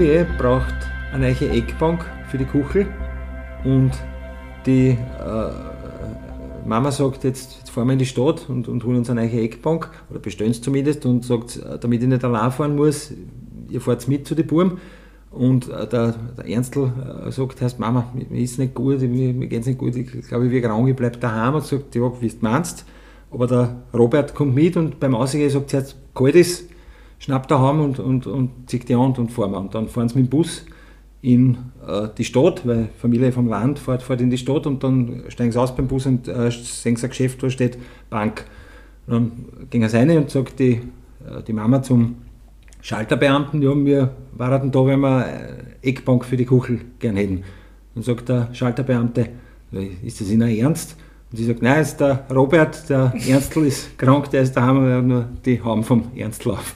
Familie braucht eine neue Eckbank für die Kuchel und die äh, Mama sagt, jetzt, jetzt fahren wir in die Stadt und, und holen uns eine neue Eckbank, oder bestellen es zumindest, und sagt, damit ich nicht allein fahren muss, ihr fahrt mit zu den Buben. Und äh, der, der Ernstl äh, sagt, heißt, Mama, mir ist nicht gut, mir, mir geht es nicht gut, ich glaube, ich werde krank, ich bleibe daheim. Und sagt, ja, wie du meinst. Aber der Robert kommt mit und beim Ausgehen sagt jetzt kalt ist, schnappt daheim und, und, und zieht die Hand und fahren wir. Und dann fahren sie mit dem Bus in äh, die Stadt, weil Familie vom Land fährt, fährt in die Stadt und dann steigen sie aus beim Bus und äh, sehen sie ein Geschäft, wo steht Bank. Und dann gehen sie rein und sagt die, äh, die Mama zum Schalterbeamten, ja, wir waren da, wenn wir äh, Eckbank für die Kuchel gern hätten. Dann sagt der Schalterbeamte, ist das Ihnen ernst? Und sie sagt, nein, ist der Robert, der Ernstl ist krank, der ist daheim, wir haben nur die Haum vom Ernstl auf.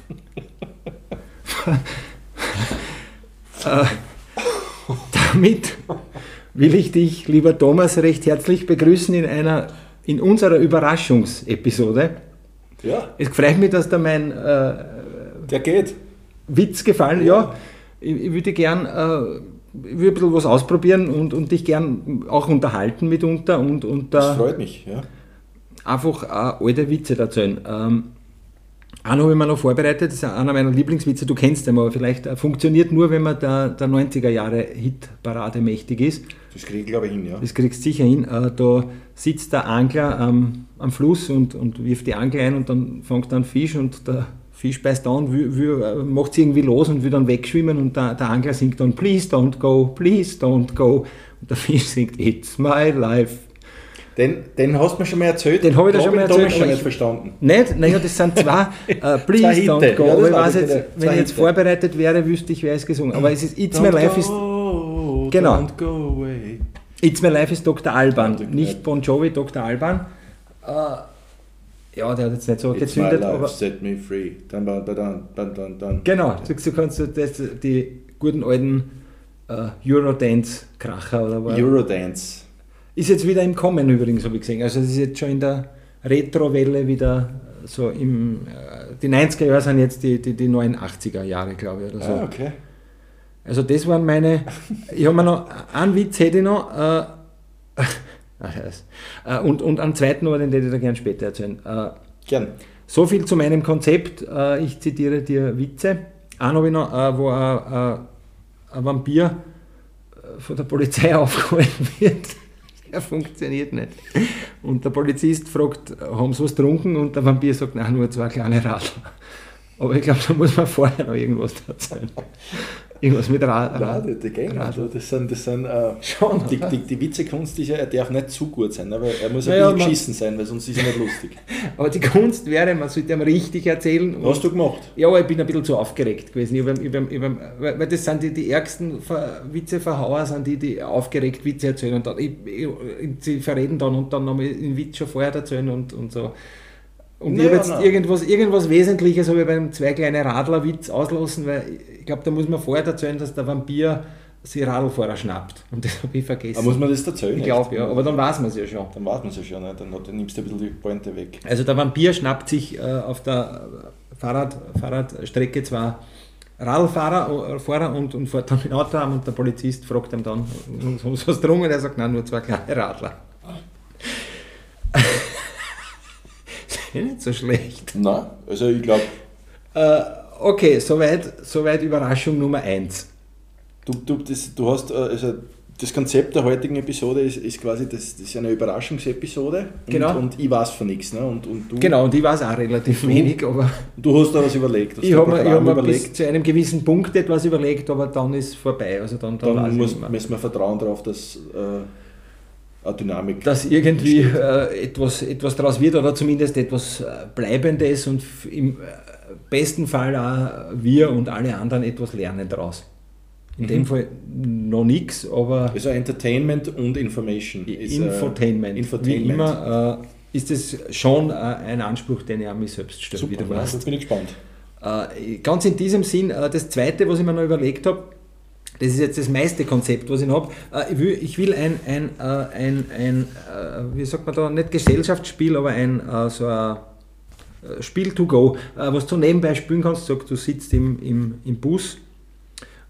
äh, damit will ich dich, lieber Thomas, recht herzlich begrüßen in einer in unserer Überraschungsepisode. Ja. Es freut mich, dass da mein äh, der geht. Witz gefallen. Ja, ja ich, ich, würde gern äh, ich würde ein bisschen was ausprobieren und, und dich gern auch unterhalten mitunter. Und, und, äh, das freut mich, ja. Einfach äh, alte Witze erzählen. Ähm, einen habe ich mir noch vorbereitet, das ist einer meiner Lieblingswitze, du kennst den, aber vielleicht äh, funktioniert nur, wenn man der, der 90er Jahre Hitparade mächtig ist. Das kriege ich, glaube ich, hin, ja. Das kriegst du sicher hin. Äh, da sitzt der Angler am, am Fluss und, und wirft die Angel ein und dann fängt er einen Fisch und der Fisch beißt an, macht es irgendwie los und will dann wegschwimmen und der, der Angler singt dann Please don't go, please don't go. Und der Fisch singt It's my life. Den, den hast du mir schon mal erzählt. Den habe ich dir schon mal erzählt. Ich schon nicht verstanden. Nicht? Naja, das sind zwei. uh, please zwei don't go. Ja, ich weiß jetzt, wenn ich jetzt vorbereitet wäre, wüsste ich, wer es gesungen Aber es ist It's don't my life ist. Genau. Don't go away. It's my life ist Dr. Alban. Nicht Bon Jovi, Dr. Alban. Uh, ja, der hat jetzt nicht so It's gezündet. My life, aber set me free. Dann, dann, dann, dann, dann. Genau, du, du kannst das, die guten alten uh, Eurodance-Kracher oder was? Eurodance. Ist jetzt wieder im Kommen übrigens, habe ich gesehen. Also es ist jetzt schon in der Retro-Welle wieder so im. Äh, die 90er Jahre sind jetzt die, die, die 89er Jahre, glaube ich. Oder so. Ah, okay. Also das waren meine. ich habe mir noch einen Witz hätte ich noch. Äh, äh, und, und einen zweiten, aber den hätte ich da gerne später erzählen. Äh, Gern. So viel zu meinem Konzept. Äh, ich zitiere dir Witze. Einen habe ich noch, wo ein, ein Vampir von der Polizei aufgeholt wird. Er funktioniert nicht. Und der Polizist fragt, haben sie was getrunken? Und der Vampir sagt, nein, nur zwei kleine Radler. Aber ich glaube, da muss man vorher noch irgendwas erzählen. Irgendwas mit Rad. Rad, die, gehen also das sind, das sind äh, Schon, die, die, die Witzekunst ist ja, er darf nicht zu gut sein, aber er muss ein naja, bisschen geschissen sein, weil sonst ist er nicht lustig. aber die Kunst wäre, man sollte ihm richtig erzählen. Was hast du gemacht? Ja, aber ich bin ein bisschen zu aufgeregt gewesen. Ich hab, ich hab, ich hab, weil das sind die, die ärgsten Witzeverhauer, sind die, die aufgeregt Witze erzählen und dann, ich, ich, sie verreden dann und dann nochmal den Witz schon vorher erzählen und, und so. Und naja, ich habe jetzt irgendwas, irgendwas Wesentliches habe ich beim zwei kleine Radler-Witz auslassen, weil ich glaube, da muss man vorher erzählen, dass der Vampir sich Radlfahrer schnappt. Und das habe ich vergessen. Aber muss man das erzählen? Ich glaube ja, aber dann weiß man es ja schon. Dann weiß man es ja schon, ne? dann, dann nimmst du ein bisschen die Pointe weg. Also der Vampir schnappt sich äh, auf der Fahrrad, Fahrradstrecke zwar Radlfahrer äh, Fahrer und, und fährt dann mit Auto an und der Polizist fragt ihm dann, was hast du? Und er sagt, nein, nur zwei kleine Radler. nicht so schlecht. Nein, also ich glaube. Äh, okay, soweit, soweit Überraschung Nummer 1. Du, du, das, du hast, äh, also das Konzept der heutigen Episode ist, ist quasi, das, das ist eine Überraschungsepisode und, genau. und ich weiß von nichts. Ne? Und, und du, genau, und ich weiß auch relativ du, wenig. Aber du hast da was überlegt. Ich habe mir, hab mir bis zu einem gewissen Punkt etwas überlegt, aber dann ist vorbei. Also dann, dann, dann muss, müssen wir vertrauen darauf, dass... Äh, Dynamik. Dass irgendwie äh, etwas, etwas daraus wird oder zumindest etwas äh, Bleibendes und im äh, besten Fall auch wir und alle anderen etwas lernen daraus. In mhm. dem Fall noch nichts, aber. Also Entertainment und Information. Äh, Infotainment. Infotainment. Wie immer äh, ist es schon äh, ein Anspruch, den ich an mich selbst stelle, Super, wie du weißt. bin ich gespannt. ganz in diesem Sinn, das zweite, was ich mir noch überlegt habe, das ist jetzt das meiste Konzept, was ich habe. Äh, ich will, ich will ein, ein, äh, ein, ein, äh, wie sagt man da, nicht Gesellschaftsspiel, aber ein so ein Spiel to go, was du nebenbei spielen kannst. Sag, du sitzt im, im, im Bus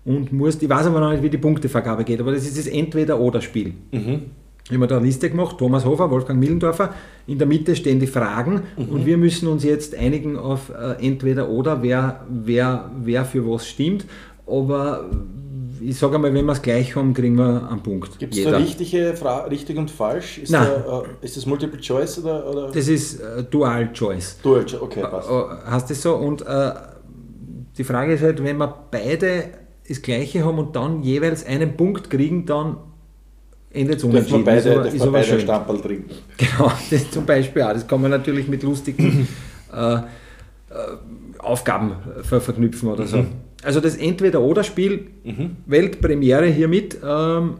und musst, ich weiß aber noch nicht, wie die Punktevergabe geht, aber das ist das Entweder-Oder-Spiel. Mhm. Ich habe mir da eine Liste gemacht, Thomas Hofer, Wolfgang Millendorfer. In der Mitte stehen die Fragen mhm. und wir müssen uns jetzt einigen auf äh, entweder oder, wer, wer, wer für was stimmt. Aber ich sage einmal, wenn wir es gleich haben, kriegen wir einen Punkt. Gibt es da richtige Fra richtig und falsch? Ist, Nein. Da, äh, ist das Multiple Choice oder? oder? Das ist äh, Dual Choice. Dual Choice, okay, passt. Äh, hast du so? Und äh, die Frage ist halt, wenn wir beide das Gleiche haben und dann jeweils einen Punkt kriegen, dann endet es unentschieden. Dürfen wir beide, ist aber, beide. Stamperl trinken. Genau, das zum Beispiel auch. Das kann man natürlich mit lustigen äh, äh, Aufgaben ver verknüpfen oder so. Mhm. Also das Entweder-Oder-Spiel, mhm. Weltpremiere hiermit. Ähm,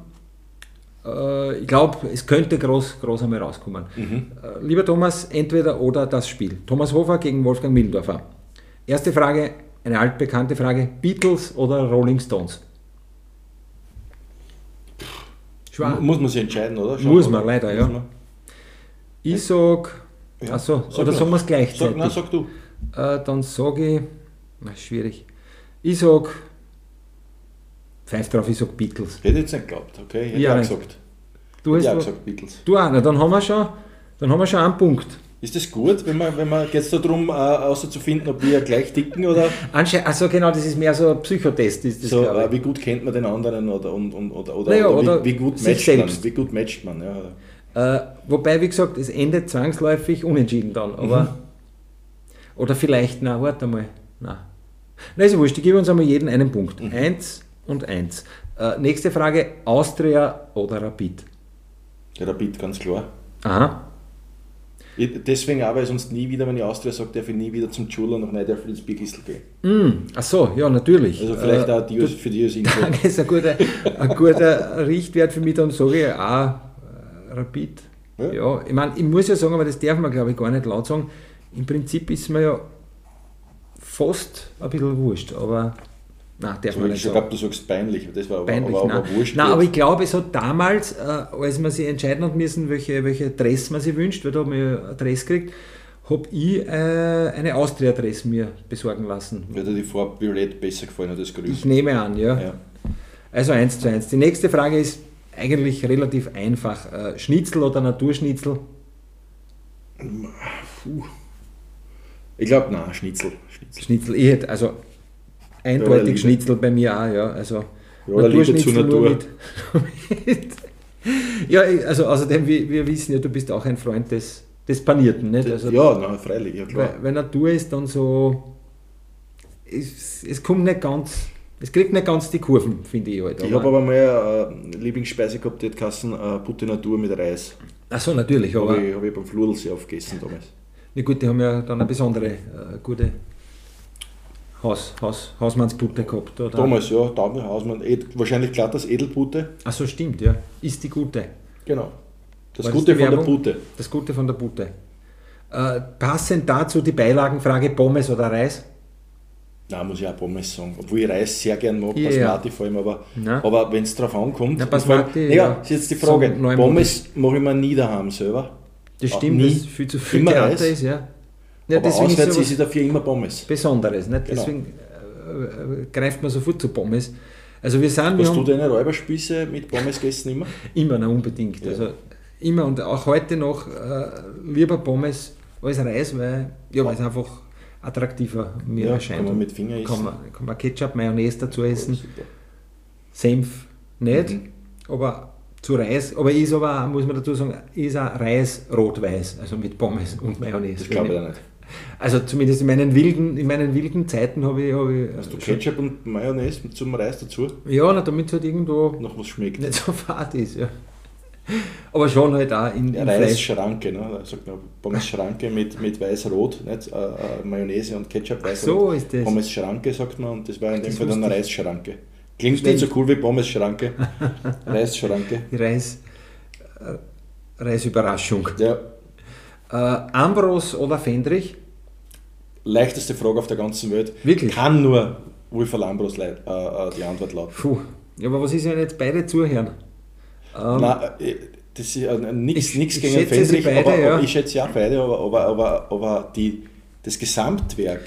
äh, ich glaube, es könnte groß, groß einmal rauskommen. Mhm. Äh, lieber Thomas, entweder oder das Spiel. Thomas Hofer gegen Wolfgang Millendorfer. Erste Frage, eine altbekannte Frage: Beatles oder Rolling Stones? Muss man sich entscheiden, oder? Schau muss man, leider, ja. Man. Ich sage, ja. achso, sag oder sagen wir es gleichzeitig? Sag, nein, sag du. Äh, dann sage ich, na, schwierig. Ich sage, pfeif drauf, ich sage Beatles. Hätte ich jetzt nicht geglaubt, okay? Hätte ja, gesagt. Du hast ja gesagt Beatles. Du auch, na, dann haben wir schon, dann haben wir schon einen Punkt. Ist das gut, wenn man, wenn man geht es darum, äh, auszufinden, ob wir gleich ticken oder? Also genau, das ist mehr so ein Psychotest. Ist das, so, äh, wie gut kennt man den anderen oder, und, und, oder, oder, naja, oder, wie, wie, gut matcht selbst. man? Wie gut matcht man? Ja. Äh, wobei, wie gesagt, es endet zwangsläufig unentschieden dann. Aber, mhm. Oder vielleicht, na, warte mal. Na. Na, ist ja wurscht, ich gebe uns einmal jeden einen Punkt. Mhm. Eins und eins. Äh, nächste Frage: Austria oder Rapid? Rapid, ganz klar. Aha. Deswegen auch, weil sonst nie wieder, wenn ich Austria sage, darf ich nie wieder zum Schul und noch nicht ins Bierkistel gehen. Mm, ach so, ja, natürlich. Also vielleicht äh, auch die, für die als Info. Das ist ein guter, ein guter Richtwert für mich, dann sage ich auch äh, Rapid. Ja. ja, ich meine, ich muss ja sagen, aber das darf man glaube ich gar nicht laut sagen, im Prinzip ist mir ja fast ein bisschen wurscht, aber Nein, darf man nicht Ich glaube, du sagst peinlich, das war peinlich, aber, aber, aber wurscht. Nein, aber ich glaube, es hat damals, äh, als man sich entscheiden hat müssen, welche, welche Dress man sich wünscht, weil da haben wir Dress gekriegt, habe ich äh, eine Austria-Dress mir besorgen lassen. Wird dir die Farbe Violett besser gefallen als das Grün? Ich nehme an, ja. ja. Also eins zu eins. Die nächste Frage ist eigentlich relativ einfach. Äh, Schnitzel oder Naturschnitzel? Puh. Ich glaube, nein, Schnitzel. Schnitzel. Schnitzel. Ich hätte, also Eindeutig ja, Schnitzel bei mir auch, ja. Also ja, Liebe zur Natur. Mit, ja, also außerdem, wir, wir, wissen ja, du bist auch ein Freund des, des Panierten, nicht? Also, ja, nein, freilich, ja klar. Weil, weil Natur ist dann so, es, es kommt nicht ganz, es kriegt nicht ganz die Kurven, finde ich halt. Ich habe aber mal eine Lieblingsspeise gehabt, die hat Kassen äh, Butte Natur mit Reis. Ach natürlich. Habe ich, hab ich beim Fludel sehr oft gegessen damals. Na gut, die haben ja dann eine besondere äh, gute Haus, Haus, Hausmannsbutte gehabt, oder? Damals, ja, Taube Hausmann. Ed, wahrscheinlich klar das Edelbutte. Ach so, stimmt, ja. Ist die gute. Genau. Das War Gute das von der Butte. Das Gute von der Butte. Äh, passend dazu die Beilagenfrage Pommes oder Reis? Nein, muss ich auch Pommes sagen. Obwohl ich Reis sehr gern mag, ja, Basmati vor allem, aber, aber wenn es darauf ankommt. Na, Basmati, allem, ja, ist jetzt die Frage. So Pommes mache ich mir nie daheim selber. Das stimmt, nie. das viel zu viel Theater ist, ja. Ja, aber deswegen auswärts ist, ist dafür immer Pommes. Besonderes, nicht? Genau. deswegen äh, äh, greift man sofort zu Pommes. Also wir sind, Hast du deine Räuberspieße mit Pommes gegessen immer? immer, na, unbedingt. Ja. Also immer und auch heute noch äh, lieber Pommes als Reis, weil ja, es einfach attraktiver mir ja, erscheint. Kann man mit Finger essen. Kann man, kann man Ketchup, Mayonnaise dazu essen. Oh, Senf nicht, mhm. aber zu Reis, aber ist aber, muss man dazu sagen, ist auch Reis rot-weiß, also mit Pommes und Mayonnaise. Das glaube ich nicht. Also zumindest in meinen wilden, in meinen wilden Zeiten habe ich, hab ich. Hast du Ketchup und Mayonnaise zum Reis dazu? Ja, na, damit es halt irgendwo noch was schmeckt. Nicht so fad ist, ja. Aber schon halt auch in, in Reisschranke, ne? Da sagt man Pommes Schranke mit, mit weiß-rot, nicht? Äh, äh, Mayonnaise und Ketchup weiß So ist das. Pommes Schranke sagt man und das war in dem Fall dann eine Reisschranke. Klingt nicht so cool wie Pommes Schranke. Reisschranke. Reis, äh, Reisüberraschung. Ja. Äh, Ambros oder Fendrich? leichteste Frage auf der ganzen Welt. Wirklich? Kann nur Wolfer Lambros äh, äh, die Antwort lauten. Puh. Ja, aber was ist, wenn jetzt beide zuhören? Ähm, Nein, äh, das ist äh, nichts gegen Fendrich, beide, aber, ja. ich schätze ja beide, aber, aber, aber, aber die, das Gesamtwerk.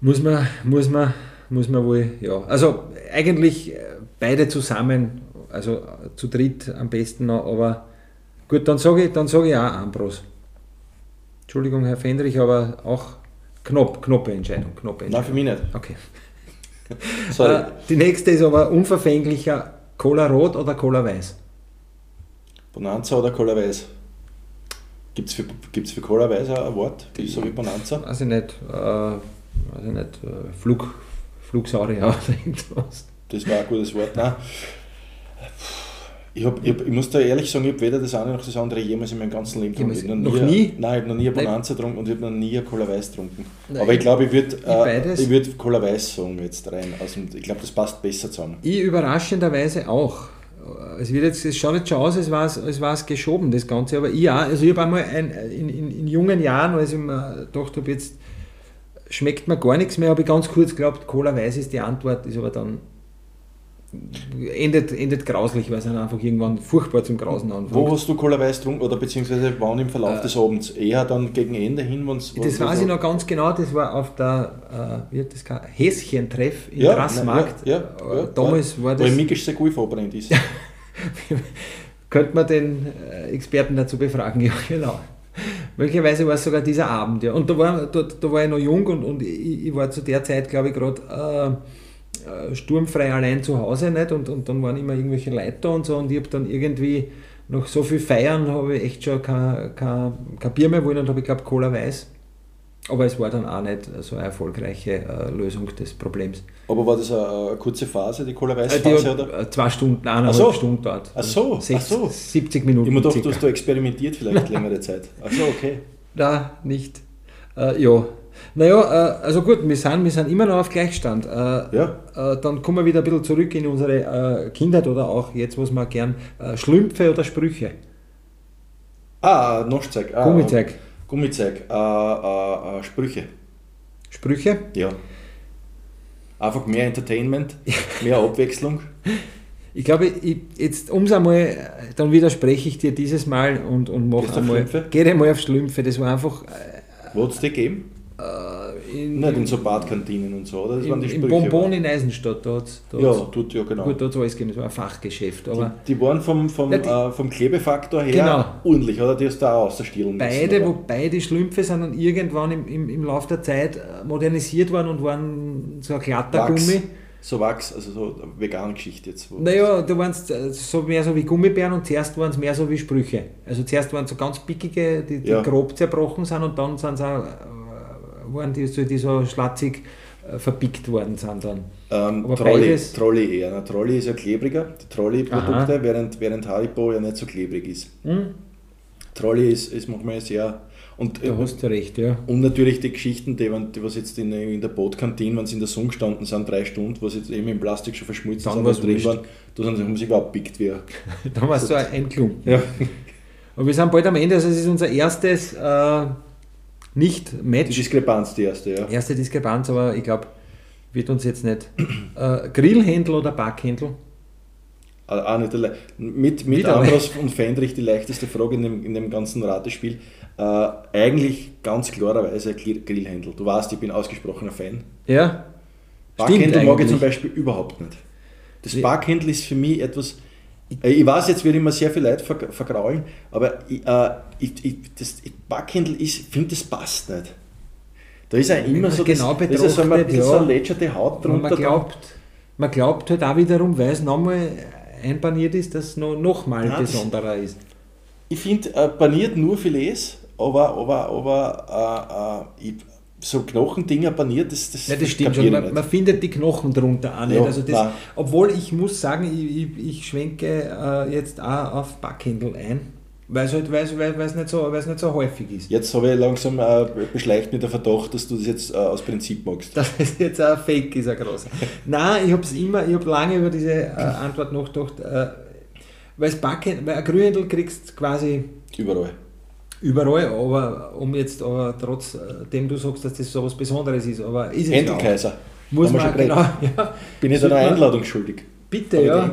Muss man, muss man muss man wohl, ja. Also eigentlich äh, beide zusammen, also zu dritt am besten noch, aber gut, dann sage ich, dann sage ich auch Ambros. Entschuldigung, Herr Fendrich, aber auch knapp, knappe Entscheidung. Knappe Entscheidung. Nein, für mich nicht. Okay. Sorry. Äh, die nächste ist aber unverfänglicher Cola Rot oder Cola Weiß? Bonanza oder Cola Weiß? Gibt es für, gibt's für Cola Weiß ein Wort, so wie Bonanza? Weiß ich nicht. Äh, weiß ich nicht. Äh, Flug, Flugsaurier oder irgendwas. Das war ein gutes Wort. Nein. Ich, hab, ich, hab, ich muss da ehrlich sagen, ich habe weder das eine noch das andere jemals in meinem ganzen Leben getrunken. Noch, noch nie? Nein, ich habe noch nie eine Bonanza getrunken und ich habe noch nie eine Cola Weiß getrunken. Nein, Aber ich glaube, ich würde äh, würd Cola Weiß sagen jetzt rein. Also, ich glaube, das passt besser zusammen. Ich überraschenderweise auch. Es, wird jetzt, es schaut jetzt schon aus, als war es, als war es geschoben, das Ganze. Aber ich auch. Also ich habe einmal ein, in, in, in, jungen Jahren, als ich mir gedacht habe, jetzt schmeckt mir gar nichts mehr, habe ich ganz kurz geglaubt, Cola Weiß ist die Antwort, ist aber dann endet, endet grauslich, weil es dann einfach irgendwann furchtbar zum Grausen anfängt. Wo hast du Cola Weiß getrunken oder beziehungsweise wann im Verlauf äh, des Abends? Eher dann gegen Ende hin? Wenn's, das weiß ich noch ganz genau, das war auf der äh, das Häschen-Treff in ja, Grassmarkt. Ja, ja, ja, Damals war das... Weil Mikisch sehr gut verbrennt ist. Könnte man den äh, Experten dazu befragen, ja genau. Möglicherweise war es sogar dieser Abend, ja. Und da war, da, da war ich noch jung und, und ich, ich war zu der Zeit, glaube ich, gerade äh, äh, sturmfrei allein zu Hause nicht und, und dann waren immer irgendwelche Leute da und so und ich habe dann irgendwie nach so viel Feiern habe ich echt schon kein, kein, kein Bier mehr wollen und habe ich glaube Cola Weiß. Aber es war dann auch nicht so eine erfolgreiche äh, Lösung des Problems. Aber war das eine, eine kurze Phase, die Cola Weiß Phase? Äh, zwei Stunden, eineinhalb so. Stunden dort. Ach so, 60, ach so. 70 Minuten. Ich mir gedacht, du hast da experimentiert vielleicht längere Zeit. Ach so, okay. Na, nicht. Äh, ja, naja, äh, also gut, wir sind, wir sind immer noch auf Gleichstand. Äh, ja. Äh, dann kommen wir wieder ein bisschen zurück in unsere Kindheit oder auch jetzt, was wir gern, Schlümpfe oder Sprüche. Ah, Noschzeug. Ah, Gummizeug. Gummizeug. Äh, Sprüche. Sprüche? Ja. Einfach mehr Entertainment, mehr Abwechslung. Ich glaube, ich, jetzt ums einmal, dann widerspreche ich dir dieses Mal und, und mache einmal, gehe einmal auf Schlümpfe. Das war einfach. Wo hat es die gegeben? Äh, in, Nicht in so Badkantinen und so, oder? Das in, waren die Sprüche, Im Bonbon in Eisenstadt, da hat es ja, tut, ja, genau. Gut, da alles gegeben, das war ein Fachgeschäft. Aber die, die waren vom, vom, ja, die, äh, vom Klebefaktor her genau. ordentlich, oder? Die hast du auch ausstehlen Beide, müssen, wobei die Schlümpfe sind dann irgendwann im, im, im Laufe der Zeit äh, modernisiert worden und waren so ein Glattergummi. So Wachs, also so vegane Geschichte jetzt. Naja, du warst äh, so mehr so wie Gummibären und zuerst waren es mehr so wie Sprüche. Also zuerst waren es so ganz pickige, die, die ja. grob zerbrochen sind und dann sind es auch waren, die so, die so schlatzig äh, verpickt worden sind dann. Ähm, Aber Trolli, beides, Trolli eher. Ne? Trolli ist ja klebriger, die Trolli-Produkte, während, während Haribo ja nicht so klebrig ist. Hm? Trolli ist, ist manchmal sehr. Und, da hast du recht, ja. Und natürlich die Geschichten, die, die was jetzt in, in der Bootkantine, wenn sie in der Sonne gestanden sind, drei Stunden, was jetzt eben im Plastik schon verschmutzt dann sind, drin waren, da haben sie überhaupt pickt wie. da war es so ein Klumpen. Ja. Aber wir sind bald am Ende, also es ist unser erstes äh, nicht Match. Die Diskrepanz, die erste, ja. Erste Diskrepanz, aber ich glaube, wird uns jetzt nicht. Äh, Grillhändel oder Backhändel? Ah, auch nicht mit mit Ambros und Fendrich die leichteste Frage in dem, in dem ganzen Ratespiel. Äh, eigentlich ganz klarerweise Grillhändel. Du weißt, ich bin ausgesprochener Fan. Ja. Backhändel mag ich zum Beispiel überhaupt nicht. Das Backhändel ist für mich etwas, äh, ich weiß, jetzt wird immer sehr viel Leute vergraulen, aber ich, äh, ich, ich, das Backhändel ist, finde, das passt nicht. Da ist ja immer so, genau das, das ist so, ein bisschen ja. so lätscherte Haut drunter. Man glaubt, man glaubt halt auch wiederum, weil es nochmal einpaniert ist, dass es noch, noch mal Nein, besonderer ist. Ich finde, äh, paniert nur Filets, aber, aber, aber äh, äh, ich, so Knochendinger paniert, das, das, ja, das stimmt schon. Man, man, findet die Knochen drunter auch nicht. Ja, also das, obwohl ich muss sagen, ich, ich, ich schwenke äh, jetzt auch auf Backhändel ein. Weil es halt, weil's, weil's nicht, so, nicht so häufig ist. Jetzt habe ich langsam äh, beschleicht mit der Verdacht, dass du das jetzt äh, aus Prinzip magst. Das ist jetzt ein Fake, ist ein großer. Nein, ich habe es immer, ich habe lange über diese äh, Antwort nachgedacht, äh, es Backhändel, weil ein Grünhändel kriegst quasi überall überall, aber um jetzt aber trotzdem du sagst, dass das so was Besonderes ist, aber ist es Endelkaiser. Ja Muss man genau, ja, Bin ich da eine Einladung schuldig? Bitte, ja.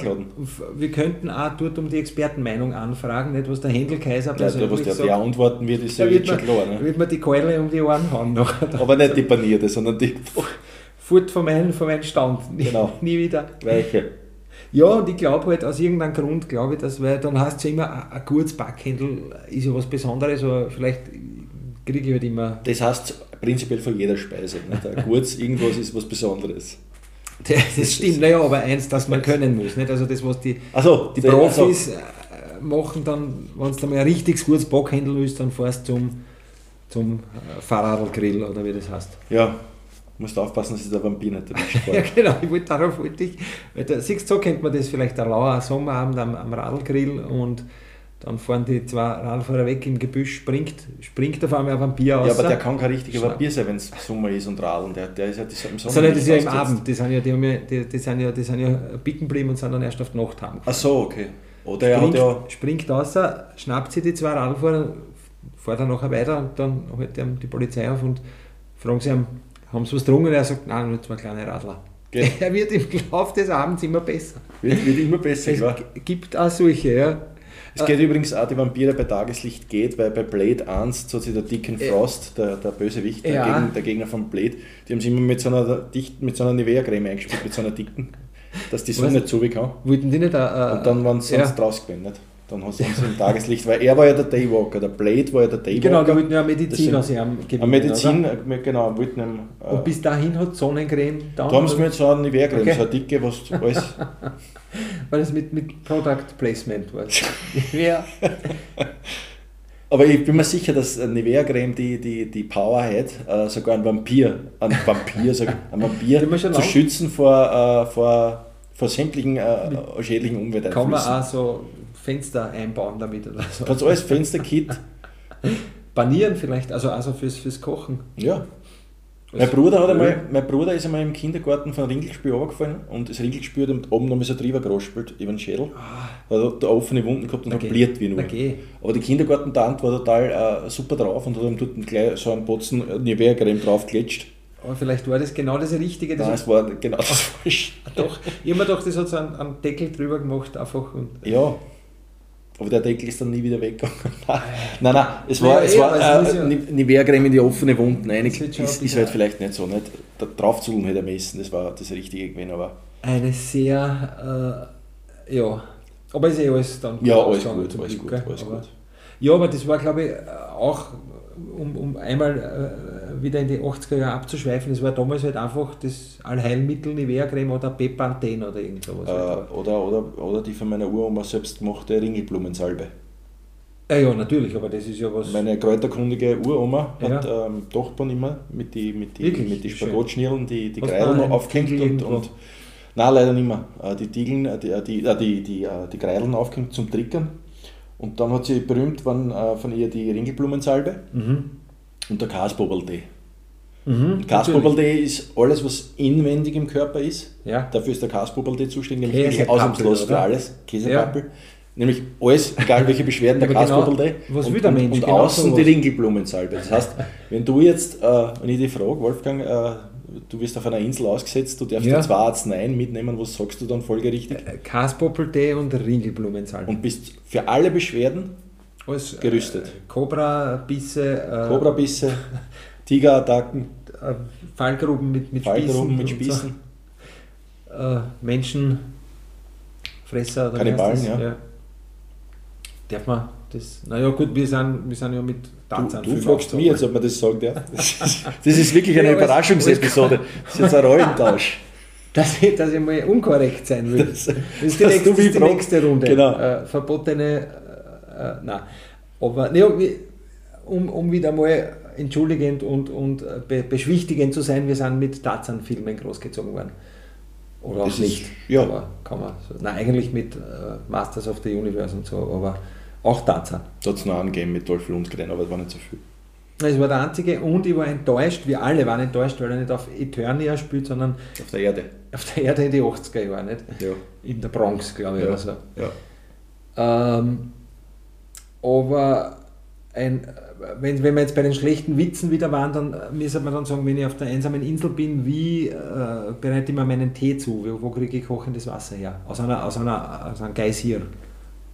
Wir könnten auch dort um die Expertenmeinung anfragen, nicht was der Händelkaiser persönlich ja, was der. Der antworten wird, ist ja wird schon klar. Ne? Wird man die Keule um die Ohren hauen. Noch, Aber nicht die panierte, sondern die fort von meinem, von meinem Stand. Genau. Nie wieder. Weiche. Ja, und ich glaube halt, aus irgendeinem Grund glaube ich, dass, weil dann heißt es ja immer, ein, gutes Backhändel ist ja was Besonderes, aber vielleicht kriege ich halt immer. Das heißt prinzipiell von jeder Speise. Nicht? Ein gutes irgendwas ist was Besonderes. Das, das stimmt, naja, aber eins, das man können muss. Nicht? Also das, was die, so, die Profis also. machen, dann, wenn du mal ein richtig gutes Backhändel willst, dann fährst du zum, zum Fahrradgrill oder wie das heißt. Ja, Du musst aufpassen, dass der Vampir nicht erwischt. ja, genau, ich wollte darauf wollte ich. Weil siehst so kennt man das vielleicht ein lauer Sommerabend am, am Radlgrill und dann fahren die zwei Radfahrer weg im Gebüsch, springt, springt auf einmal ein Vampir aus. Ja, aber der kann kein richtiger Vampir sein, wenn es Sommer ist und Radeln. Der, der ist ja im Sommer. Also, das ist ja im Abend, die sind ja, die, die, die, sind ja, die sind ja bicken geblieben und sind dann erst auf die Nacht heim. Ach so, okay. Oder springt, er hat ja springt raus, schnappt sich die zwei Radlfahrer, fährt dann nachher weiter und dann holt die Polizei auf und fragen sie ihm, haben sie was getrunken? Er sagt, nein, nur zwei kleine Radler. Okay. Er wird im Laufe des Abends immer besser. Wird, wird immer besser, Es klar. gibt auch solche, ja. Es geht äh, übrigens auch, die Vampire bei Tageslicht geht, weil bei Blade 1 so der Dicken äh, Frost, der, der Bösewicht, der, ja. Gegner, der Gegner von Blade, die haben sie immer mit so einer, dicht, mit so einer Nivea-Creme eingespielt, mit so einer dicken, dass die Sonne nicht zu kann. Wollten die nicht auch, äh, Und dann waren sie ja. sonst rausgewendet. Dann hast du uns im Tageslicht, weil er war ja der Daywalker, der Blade war ja der Daywalker. Genau, die wollten ja Medizin aus ihm gewinnen. Medizin, oder? genau, wollten ihm, äh, Und bis dahin hat Sonnencreme da. Da haben sie mir jetzt so eine Nivea-Creme, okay. so eine dicke, was alles. weil das mit, mit Product Placement war. ja. Aber ich bin mir sicher, dass Nivea-Creme die, die, die Power hat, äh, sogar ein Vampir, ein Vampir, ein Vampir zu schützen vor, äh, vor, vor sämtlichen äh, schädlichen Umwelteinflüssen. Kann man auch so Fenster einbauen damit oder so. Kannst alles Fensterkit. Banieren vielleicht, also, also fürs, fürs Kochen. Ja. Mein Bruder, hat einmal, mein Bruder ist einmal im Kindergarten von Ringelspiel runtergefallen und das Ringelspiel hat oben noch so drüber geraspelt über den Schädel. Ah. Hat da offene Wunden gehabt und hat bliert wie nur. Okay. Aber die Kindergartentante war total äh, super drauf und hat ihm dort gleich so einen Botzen Nivea-Creme draufgeklatscht. Aber vielleicht war das genau das Richtige. Das Nein, es war genau das Falsche. Doch, ich habe mir gedacht, das hat so einen, einen Deckel drüber gemacht einfach. Und ja, aber der Deckel ist dann nie wieder weggegangen. nein, nein, es war, ja, es war äh, ja Nivea-Creme in die offene Wunden rein. Ist, ist, halt vielleicht nicht so. Nicht? Da draufzuholen hätte er messen, das war das Richtige gewesen. Aber Eine sehr, äh, ja, aber ist eh alles dann Ja, alles gut, alles gut, alles gut. Ja, aber das war glaube ich auch um, um einmal äh, wieder in die 80er Jahre abzuschweifen, es war damals halt einfach das Allheilmittel Nivea-Creme oder Pepanthen oder irgend sowas. Äh, halt. oder, oder, oder die von meiner Uroma selbst gemachte Ringelblumensalbe. Ja, ja, natürlich, aber das ist ja was. Meine kräuterkundige Uroma ja. hat ähm, Tochbahn immer mit den mit die, mit die Spagatschnirlen die, die Kreidel noch aufgehängt und, und Nein, leider nicht mehr. Äh, die Diegeln, äh, die, die, die, die, die, die Kreideln aufgehängt zum Trickern und dann hat sie berühmt waren, äh, von ihr die Ringelblumensalbe mhm. Und der Kasbobeldee. Mhm, Kasbobeldee ist alles, was inwendig im Körper ist. Ja. Dafür ist der Kasbobeldee zuständig, nämlich ausnahmslos für alles. Käsepappel. Ja. Nämlich alles, egal welche Beschwerden, der Kasbobeldee. Genau, was und, will der Mensch? Und, und genau außen die Ringelblumensalbe. Das heißt, wenn du jetzt, äh, wenn ich dich frage, Wolfgang, äh, du wirst auf einer Insel ausgesetzt, du darfst ja. zwei Arzneien mitnehmen, was sagst du dann folgerichtig? Äh, Kaspoppeltee und Ringelblumensalbe. Und bist für alle Beschwerden Alles, gerüstet. Äh, Cobra-Bisse. Äh, Cobra-Bisse, Tigerattacken. Äh, Fallgruben mit, mit Fallgruben Spießen. Mit Spießen. So. Äh, Menschenfresser. Oder Kannibalen, ja. ja. Darf man das? Naja, gut, wir sind, wir sind ja mit Tarzan. Du, du fragst mich jetzt, ob man das sagen darf. Das ist, das ist wirklich eine ja, Überraschungsepisode. Das ist jetzt ein Rollentausch. Dass ich, dass ich mal unkorrekt sein will. Das, das ist die, nächste, ist die nächste, Runde. Genau. Äh, verbotene. Äh, nein. Aber ne, um, um wieder mal entschuldigend und, und äh, be beschwichtigend zu sein, wir sind mit Tarzan-Filmen großgezogen worden. Oder auch das nicht. Ist, ja. Aber kann man so. Nein, eigentlich mit äh, Masters of the Universe und so, aber auch Tarzan. Da hat es noch einen gegeben mit Dolph Lundgren, aber es war nicht so viel. Es war der einzige und ich war enttäuscht, wir alle waren enttäuscht, weil er nicht auf Eternia spielt, sondern auf der Erde. Auf der Erde in die 80er Jahre, nicht? Ja. In der Bronx, glaube ich. Ja. Oder so. ja. Ähm, aber ein, wenn, wenn wir jetzt bei den schlechten Witzen wieder waren, dann müsste man dann sagen, wenn ich auf der einsamen Insel bin, wie äh, bereite ich mir meinen Tee zu? Wo, wo kriege ich kochendes Wasser her? Aus, einer, aus, einer, aus einem Geysir.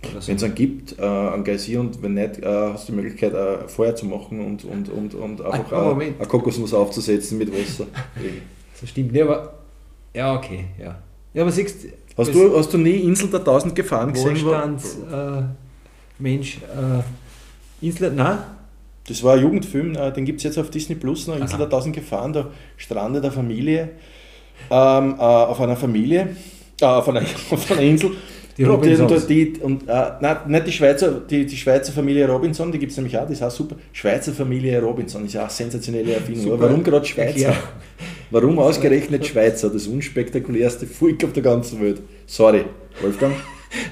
So. Wenn es einen gibt, äh, einen Geysir und wenn nicht, äh, hast du die Möglichkeit, äh, Feuer zu machen und, und, und, und einfach äh, eine Kokosnuss aufzusetzen mit Wasser. Das stimmt nicht, aber ja, okay, ja. Ja, aber siehst Hast du, hast du nie Insel der Tausend Gefahren gesehen? Wohlstands, äh, Mensch, äh, Insel, nein? Das war ein Jugendfilm, äh, den gibt es jetzt auf Disney Plus, noch, Insel Aha. der Tausend Gefahren, da strandet eine Familie ähm, äh, auf einer Familie, äh, auf, einer, auf einer Insel die Robinsons. Die, und, äh, nein, nicht die Schweizer, die, die Schweizer Familie Robinson, die gibt es nämlich auch, die ist auch super. Schweizer Familie Robinson ist ja auch sensationelle Erfindung. Warum gerade Schweizer? Erklär. Warum ausgerechnet Schweizer? Das unspektakulärste Volk auf der ganzen Welt. Sorry, Wolfgang.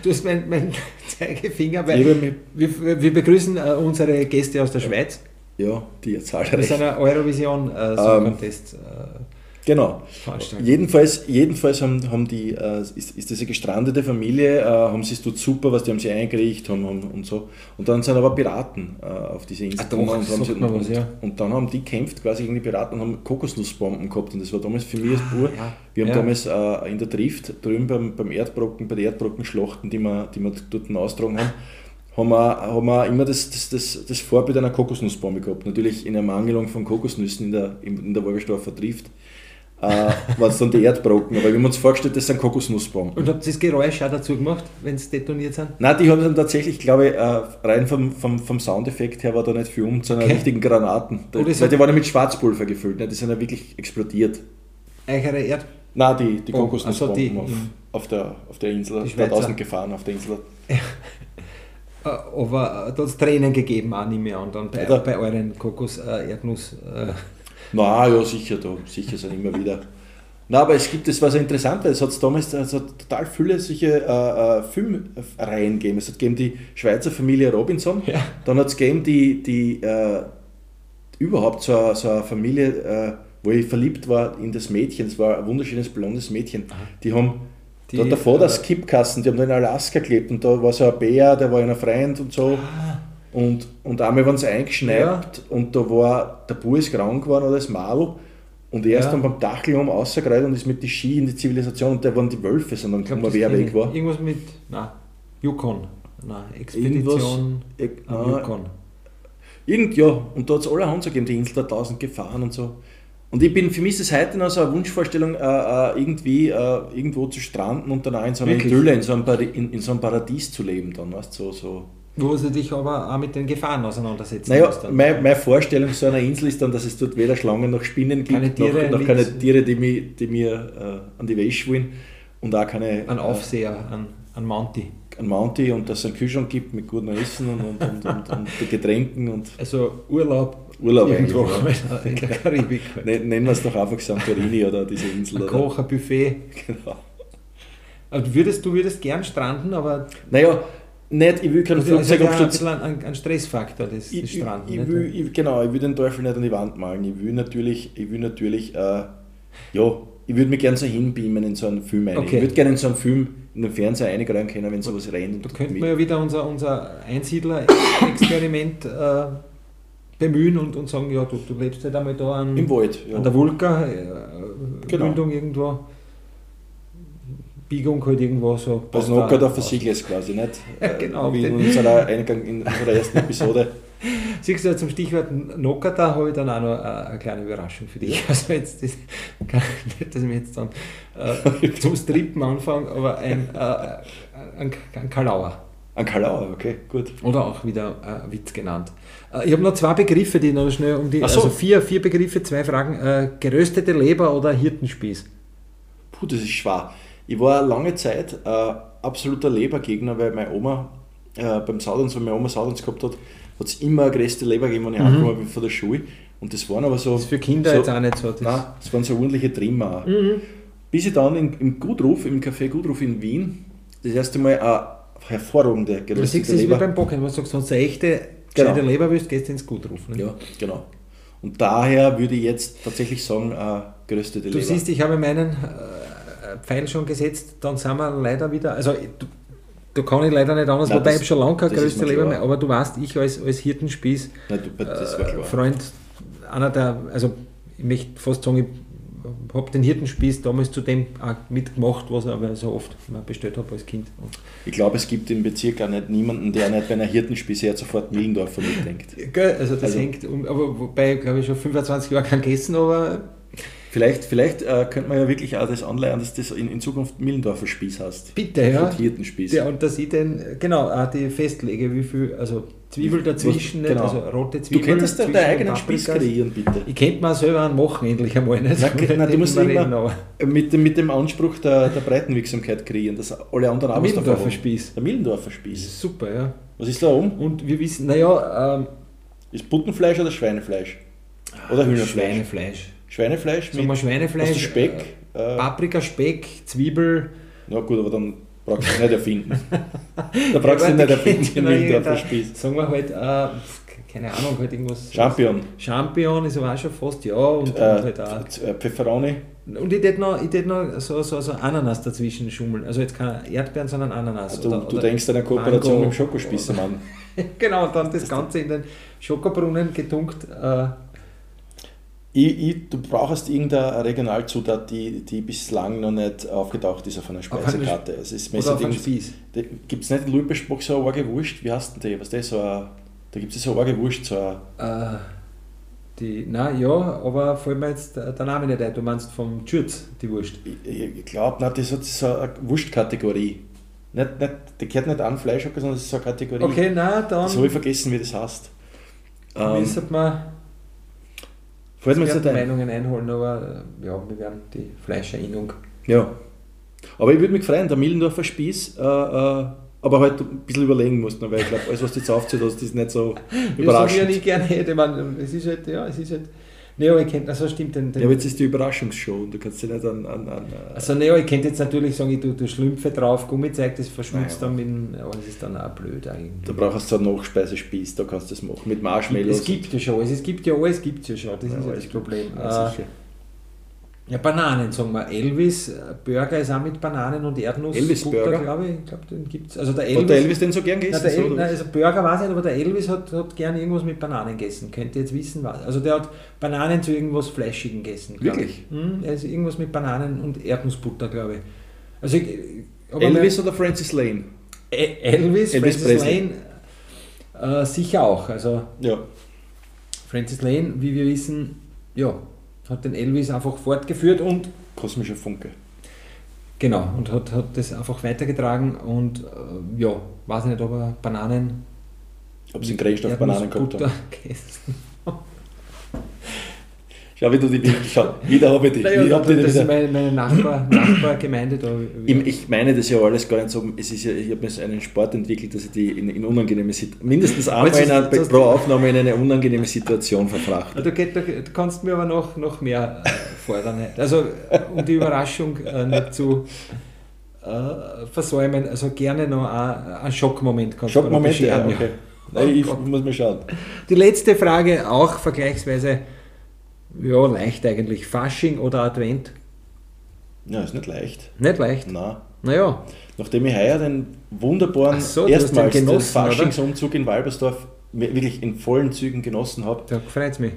Du hast meinen mein Zeigefinger, weil wir, wir, begrüßen äh, unsere Gäste aus der Schweiz. Ja, die jetzt zahlreich. Das ist ein Eurovision äh, Song Contest. Ähm, Genau. Jedenfalls, jedenfalls haben, haben die, äh, ist, ist diese gestrandete Familie, äh, haben sie es dort super, was die haben sie eingerichtet haben, haben, und so. Und dann sind aber Piraten äh, auf diese Insel gekommen und, sie, und, was, ja. und, dann haben die kämpft quasi gegen die Piraten und haben Kokosnussbomben gehabt. Und das war damals für mich das Pur. Ja. Wir haben ja. damals äh, in der Drift drüben beim, beim Erdbrocken, bei der Erdbrockenschlachten, die wir, die wir dort austragen haben, haben wir, haben wir immer das, das, das, das Vorbild einer Kokosnussbombe gehabt. Natürlich in Ermangelung von Kokosnüssen in der, in der Wolgersdorfer Drift äh, war es dann die Erdbrocken. Aber wir haben uns vorgestellt, das sind Kokosnussbomben. Und habt ihr das Geräusch auch dazu gemacht, wenn sie detoniert sind? Nein, die haben dann tatsächlich, glaube ich, äh, rein vom, vom, vom Soundeffekt her war da nicht viel um zu einer okay. richtigen Granaten. Da, weil die waren ja mit Schwarzpulver gefüllt, ne? die sind ja wirklich explodiert. Eichere Erd? Nein, die, die oh, Kokosnussbomben also auf, auf, der, auf der Insel, die draußen gefahren auf der Insel. Äh, aber da hat es Tränen gegeben, auch nicht mehr an, dann bei, bei euren Kokos-Erdnuss. Äh, na ja, sicher, da, sicher sind immer wieder. Na, aber es gibt, das war so interessant, es hat damals also total viele solche äh, äh, Filmreihen gegeben. Es hat gegeben die Schweizer Familie Robinson, ja. dann hat es gegeben die, die äh, überhaupt so, so eine Familie, äh, wo ich verliebt war in das Mädchen, es war ein wunderschönes blondes Mädchen. Die haben die, da davor das Kippkasten, die haben da in Alaska gelebt und da war so ein Bär, der war ein Freund und so. Ah. Und, und einmal waren sie eingeschneit ja. und da war, der Bub ist krank geworden oder das Madel und er ist ja. dann beim Dachel um rausgereiht und ist mit den Ski in die Zivilisation und da waren die Wölfe, sondern glaub, wer weg war. Irgendwas mit, na, Yukon. Nein, Expedition Irgendwas, ah, Yukon. Irgend, ja, und da hat es allerhand so gegeben, die Insel der Tausend Gefahren und so. Und ich bin, für mich ist es heute noch so eine Wunschvorstellung, äh, äh, irgendwie äh, irgendwo zu stranden und dann auch in so einer Idylle, in so einem, in, in so einem Paradies zu leben, dann, weißt du, so, so wo sie dich aber auch mit den Gefahren auseinandersetzen Naja, meine, meine, Vorstellung so einer Insel ist dann, dass es dort weder Schlangen noch Spinnen gibt, keine Tiere, noch, noch keine Tiere, die, mich, die mir äh, an die Wäsche wollen und auch keine... Ein Aufseher, äh, ein, ein Mountie. Ein Mountie und dass es einen Kühlschrank gibt mit gutem Essen und, und, und, und, Getränken. Und also Urlaub Urlaub irgendwo ja. in der Karibik. Nennen wir es doch einfach Santorini oder diese Insel. Ein Koch, ein Buffet. Genau. Also würdest, du würdest gern stranden, aber... Naja, nicht, ich will keinen also Flugzeugabsturz. Das ist ein, ein Stressfaktor, das, ich, Stranden. Ich, ich will, ich, genau, ich will den Teufel nicht an die Wand malen. Ich will natürlich, ich will natürlich, äh, ja, ich würde mich gerne so hinbeamen in so einen Film rein. Okay. Ich würde gerne in so einen Film in den Fernseher eingreifen können, wenn sowas rennt. Da könnten wir ja wieder unser, unser Einsiedler-Experiment äh, bemühen und, und sagen, ja, du, du lebst halt einmal da an, Im Wald, ja. an der Vulka-Mündung äh, genau. irgendwo Biegung halt irgendwo so. Also Nocker der Versiegel ist quasi, nicht? Genau. Wie in unserer Eingang in unserer ersten Episode. Siehst du, zum Stichwort Nocker, da habe ich dann auch noch eine kleine Überraschung für dich. Also jetzt das, nicht, dass ich jetzt dann äh, zum Strippen anfange, aber ein, äh, ein, ein Kalauer. Ein Kalauer, okay, gut. Oder auch wieder äh, Witz genannt. Äh, ich habe noch zwei Begriffe, die noch schnell um die, so. also vier, vier Begriffe, zwei Fragen. Äh, geröstete Leber oder Hirtenspieß? Puh, das ist schwer. Ich war lange Zeit äh, absoluter Lebergegner, weil meine Oma äh, beim Saudans, wenn meine Oma Saudans gehabt hat, hat es immer eine größte Leber gegeben, wenn ich mhm. angekommen bin von der Schule. Und das waren aber so. Das ist für Kinder so, jetzt auch nicht so. Das nein, das waren so ordentliche Trimmer. Mhm. Bis ich dann im, im Gudruf, im Café Gudruf in Wien, das erste Mal eine hervorragende geröstete Du siehst das wie beim Bocken, wenn du sagst, wenn du eine echte genau. Leber willst, gehst du ins Gudruf. Ne? Ja, genau. Und daher würde ich jetzt tatsächlich sagen, äh, geröstete Leber. Du siehst, ich habe meinen. Pfeil schon gesetzt, dann sind wir leider wieder, also da kann ich leider nicht anders, Nein, wobei das, ich schon lange kein größte Leber mehr, aber du weißt, ich als, als Hirtenspieß, Nein, du, äh, Freund, einer der, also ich möchte fast sagen, ich habe den Hirtenspieß damals zu dem auch mitgemacht, was ich aber so oft bestellt habe als Kind. Und ich glaube, es gibt im Bezirk auch nicht niemanden, der nicht bei einer Hirtenspieß jetzt sofort Millendorfer mitdenkt. also das also, hängt, um, aber wobei, glaube ich, schon 25 Jahre kein gegessen, aber Vielleicht, vielleicht äh, könnte man ja wirklich auch das anleihen, dass das in, in Zukunft Millendorfer Spieß heißt. Bitte, ja. Spieß. Ja, und dass ich den, genau, auch die festlege, wie viel, also Zwiebel dazwischen, Was, genau. nicht, also rote Zwiebel. Du könntest deinen eigenen Spieß kreieren, bitte. Ich könnte mal selber einen machen, endlich einmal. Nicht? Nein, nein, du musst immer mit dem, mit dem Anspruch der, der Breitenwirksamkeit kreieren, dass alle anderen auch Millendorfer Spieß. Der Millendorfer Spieß. Super, ja. Was ist da oben? Und wir wissen, naja, ähm, ist Buttenfleisch oder Schweinefleisch? Oder Hühnerfleisch? Schweinefleisch. Schweinefleisch? Wir Schweinefleisch, Speck? Äh, Paprika, Speck, Zwiebel. Na gut, aber dann brauchst du es nicht erfinden. da brauchst du nicht erfinden, den Milchdorfer Spieß. Sagen wir halt, äh, keine Ahnung, halt irgendwas. Champion. Champion ist aber auch schon fast, ja. Und, äh, halt auch. Pfefferoni. Und ich hätte noch, ich noch so, so, so Ananas dazwischen schummeln. Also jetzt keine Erdbeeren, sondern Ananas. Also, oder, du oder denkst an eine Kooperation Mango. mit dem Schokospießemann. genau, und dann das Ganze in den Schokobrunnen getunkt. Äh, ich, ich, du brauchst irgendeine Regionalzutat, die, die bislang noch nicht aufgetaucht ist auf einer Speisekarte. Es ist oder auf einem Spieß. Gibt es nicht in Lübecksburg so eine arge Wurst? Wie heißt denn die? Was das so eine, da gibt es so eine arge Wurst. So eine, äh, die, nein, ja, aber fällt mir jetzt der Name nicht ein. Du meinst vom Schürz, die Wurst? Ich, ich glaube, das hat so eine Wurstkategorie. Nicht, nicht, die gehört nicht an Fleisch, sondern das ist so eine Kategorie. Okay, nein, dann. Das habe ich vergessen, wie das heißt. Ähm, man Falls wir die Meinungen einholen, aber ja, wir werden die Fleischerinnung. Ja. Aber ich würde mich freuen, der Millendorfer Spieß, äh, äh, aber halt ein bisschen überlegen musst, weil ich glaube, alles, was du jetzt aufzählt hast, ist nicht so überraschend. Was ich ja nicht gerne hätte, ich meine, es ist halt, ja, es ist halt Neo, ich kennt, also stimmt. Den, den ja, aber jetzt ist die Überraschungsshow und du kannst dich nicht an. an, an äh, also, Neo, ich könnte jetzt natürlich sagen, ich, du, du Schlümpfe drauf, Gummizeug, das verschmutzt dann mit. Aber das ist dann auch blöd eigentlich. Da brauchst du einen Nachspeisespieß, da kannst du das machen. Mit Marshmallows. Es gibt ja schon, es gibt ja alles, gibt es ja schon, das ja, ist ja das Problem. Ja, sicher. Ja, Bananen, sagen wir. Elvis Burger ist auch mit Bananen und Erdnuss. Elvis Burger? glaube ich. ich glaube, den gibt es. Also der Elvis, hat der Elvis den so gern gegessen? Der El, nein, also Burger weiß ich nicht, aber der Elvis hat, hat gern irgendwas mit Bananen gegessen. Könnt ihr jetzt wissen, was. Also der hat Bananen zu irgendwas Fleischigem gegessen. Wirklich? Hm, also irgendwas mit Bananen und Erdnussbutter, glaube ich. Also ich, Elvis oder Francis Lane? Elvis, Elvis Francis Presley. Lane äh, sicher auch. Also ja. Francis Lane, wie wir wissen, ja, hat den Elvis einfach fortgeführt und. Kosmischer Funke. Genau, und hat, hat das einfach weitergetragen und äh, ja, weiß ich nicht, ob er Bananen. Ob sie Grenzstoff Bananen gehabt haben. Schau, wie du die Bilder schau, Wieder habe ich die. Naja, da, das ist meine, meine Nachbar, Nachbargemeinde da. Ich meine das ja alles gar nicht so. Es ist ja, ich habe mir einen Sport entwickelt, dass ich die in, in unangenehme Situationen, mindestens einmal in einer, pro Aufnahme in eine unangenehme Situation verfrachte. Du, du, du kannst mir aber noch, noch mehr äh, fordern. Also, um die Überraschung äh, nicht zu äh, versäumen, also gerne noch einen Schockmoment kannst Schockmoment, ja, okay. Nein, ich muss mal schauen. Die letzte Frage, auch vergleichsweise ja, leicht eigentlich. Fasching oder Advent? Ja, ist nicht leicht. Nicht leicht? Nein. Naja. Nachdem ich heuer den wunderbaren so, erstmals den, den Faschingsumzug in Walbersdorf wirklich in vollen Zügen genossen habe,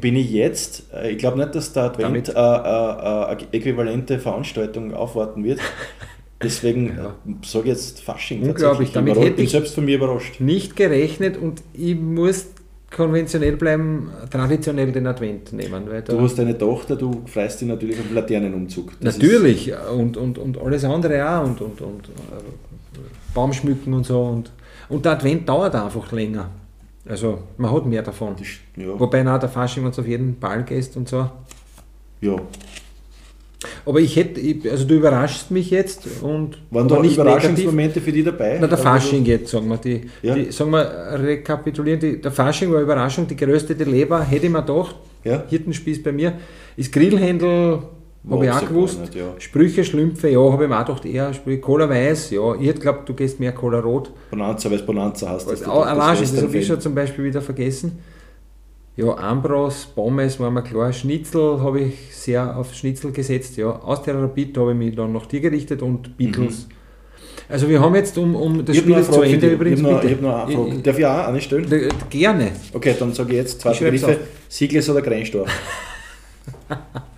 bin ich jetzt, äh, ich glaube nicht, dass der Advent äh, äh, äh, eine äquivalente Veranstaltung aufwarten wird. Deswegen ja. sage ich jetzt Fasching. Unglaublich, damit hätte ich selbst von mir überrascht. Nicht gerechnet und ich muss konventionell bleiben, traditionell den Advent nehmen. du hast eine Tochter, du freust dich natürlich am Laternenumzug. Das natürlich, und, und, und alles andere auch, und, und, und äh, Baumschmücken und so. Und, und der Advent dauert einfach länger. Also man hat mehr davon. Das, ja. Wobei nach der Fasching, wenn du auf jeden Ball gehst und so. Ja, aber ich hätte, also du überraschst mich jetzt und. Waren da nicht Überraschungsmomente für dich dabei? Na, der Fasching jetzt, sagen wir. Die, ja. die, sagen wir, rekapitulieren, die, der Fasching war Überraschung, die geröstete Leber, hätte ich mir gedacht, ja. Hirtenspieß bei mir, ist Grillhändel, habe ich auch gewusst. Nicht, ja. Sprüche, Schlümpfe, ja, habe ich mir auch gedacht, eher Sprüche, Cola Weiß, ja. Ich hätte glaubt, du gehst mehr Cola Rot. Bonanza, weil es Bonanza hast. Das, das, das, das habe ich schon zum Beispiel wieder vergessen. Ja, Ambros, Pommes war mir klar. Schnitzel habe ich sehr auf Schnitzel gesetzt. Ja, aus der Rapid habe ich mich dann nach dir gerichtet und Beatles. Mhm. Also wir haben jetzt um, um das Spiel zu Ende übrigens. Ich habe noch, hab noch eine Frage. Darf ich auch eine stellen? Gerne. Okay, dann sage ich jetzt zwei Begriffe. Siegles oder Grenzstorf?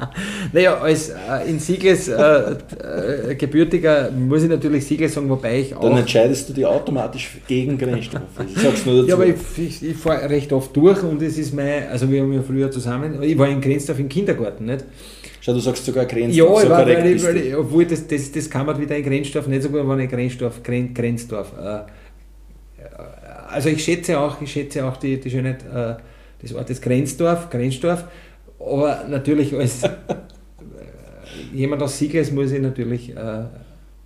naja, als äh, in Siegles äh, äh, gebürtiger muss ich natürlich Siegles sagen, wobei ich auch. Dann entscheidest du dich automatisch gegen Grenzstoff. Ich sag's nur dazu. Ja, aber ich, ich, ich fahre recht oft durch und es ist mein, also wir haben ja früher zusammen, ich war in Grenzdorf im Kindergarten, nicht? Schau, du sagst sogar Grenzdorf. Ja, so ich war, weil ich, weil ich, obwohl das, das, das kann man wieder in Grenzdorf nicht so gut, wenn ich Grenzdorf, Gren, Grenzdorf. Äh, also ich schätze auch, ich schätze auch die, die Schönheit äh, des Ortes Grenzdorf, Grenzdorf, aber natürlich als äh, jemand aus Siegles muss ich natürlich äh,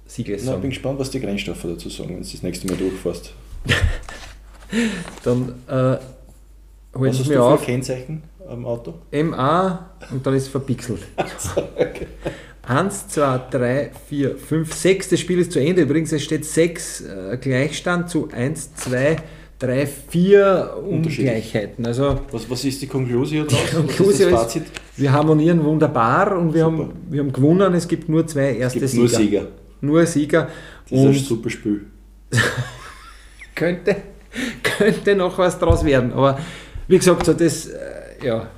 Siegles sagen. Ich bin gespannt, was die Grenzstoffer dazu sagen, wenn du das nächste Mal durchfährst. Dann äh, holen Sie mir auf. Kennzeichen am Auto? MA und dann ist es verpixelt. so, okay. 1, 2, 3, 4, 5, 6. Das Spiel ist zu Ende. Übrigens, es steht 6 äh, Gleichstand zu 1, 2, 3, 4 Ungleichheiten. Also, was, was ist die Konklusion daraus? Die Konklusion ist, ist, wir harmonieren wunderbar und wir haben, wir haben gewonnen. Es gibt nur zwei erste es gibt Sieger. Nur Sieger. Nur Sieger. Das ist ein super Spiel. könnte, könnte noch was draus werden. Aber wie gesagt, so das, äh, ja,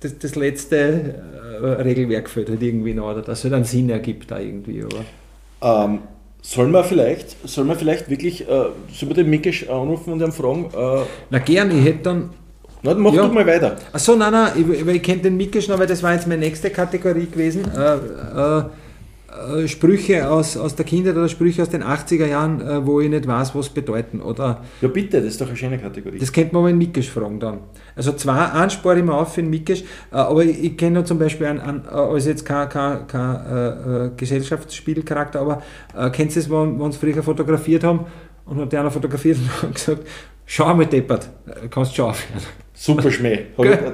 das, das letzte äh, Regelwerk fällt halt irgendwie noch, oder dass es halt einen Sinn ergibt da irgendwie. Aber. Ähm, soll man vielleicht, soll man vielleicht wirklich, äh, soll man den Mikisch anrufen und ihn fragen? Äh, Na gern, ich hätte dann. Na, dann mach ja. doch mal weiter. Achso, nein, nein, ich, ich kenne den Mikisch noch, weil das war jetzt meine nächste Kategorie gewesen. Äh, äh, Sprüche aus, aus der Kindheit oder Sprüche aus den 80er Jahren, äh, wo ich nicht weiß, was bedeuten. Oder ja, bitte, das ist doch eine schöne Kategorie. Das könnte man aber in Mikisch fragen dann. Also zwei, einen spare ich mir auf für den Mikisch, äh, aber ich, ich kenne zum Beispiel einen, einen also jetzt kein, kein, kein äh, Gesellschaftsspielcharakter, aber äh, kennst du wo, wo wir uns früher fotografiert haben und hat der einer fotografiert und gesagt, schau mal deppert, kannst schon aufhören. Super Schmäh.